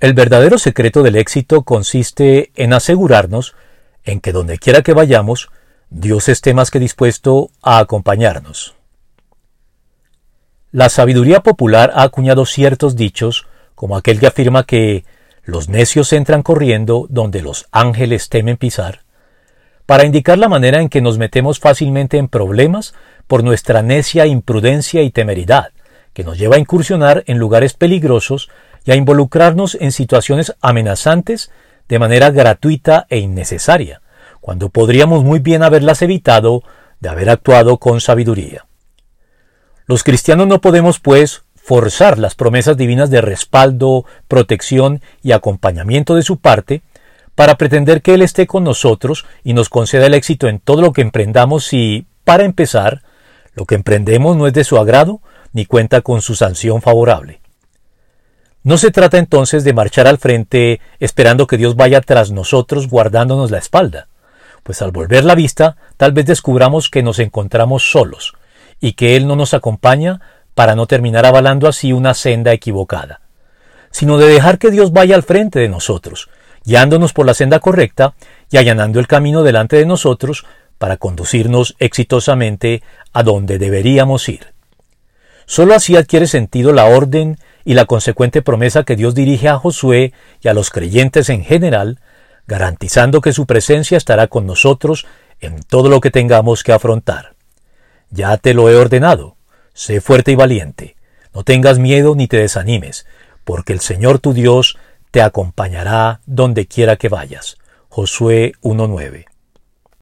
El verdadero secreto del éxito consiste en asegurarnos en que donde quiera que vayamos, Dios esté más que dispuesto a acompañarnos. La sabiduría popular ha acuñado ciertos dichos, como aquel que afirma que los necios entran corriendo donde los ángeles temen pisar, para indicar la manera en que nos metemos fácilmente en problemas por nuestra necia imprudencia y temeridad, que nos lleva a incursionar en lugares peligrosos y a involucrarnos en situaciones amenazantes de manera gratuita e innecesaria, cuando podríamos muy bien haberlas evitado de haber actuado con sabiduría. Los cristianos no podemos, pues, forzar las promesas divinas de respaldo, protección y acompañamiento de su parte, para pretender que Él esté con nosotros y nos conceda el éxito en todo lo que emprendamos si, para empezar, lo que emprendemos no es de su agrado ni cuenta con su sanción favorable. No se trata entonces de marchar al frente esperando que Dios vaya tras nosotros guardándonos la espalda, pues al volver la vista tal vez descubramos que nos encontramos solos, y que Él no nos acompaña para no terminar avalando así una senda equivocada, sino de dejar que Dios vaya al frente de nosotros, guiándonos por la senda correcta y allanando el camino delante de nosotros para conducirnos exitosamente a donde deberíamos ir. Solo así adquiere sentido la orden y la consecuente promesa que Dios dirige a Josué y a los creyentes en general, garantizando que su presencia estará con nosotros en todo lo que tengamos que afrontar. Ya te lo he ordenado. Sé fuerte y valiente. No tengas miedo ni te desanimes, porque el Señor tu Dios te acompañará donde quiera que vayas. Josué 1.9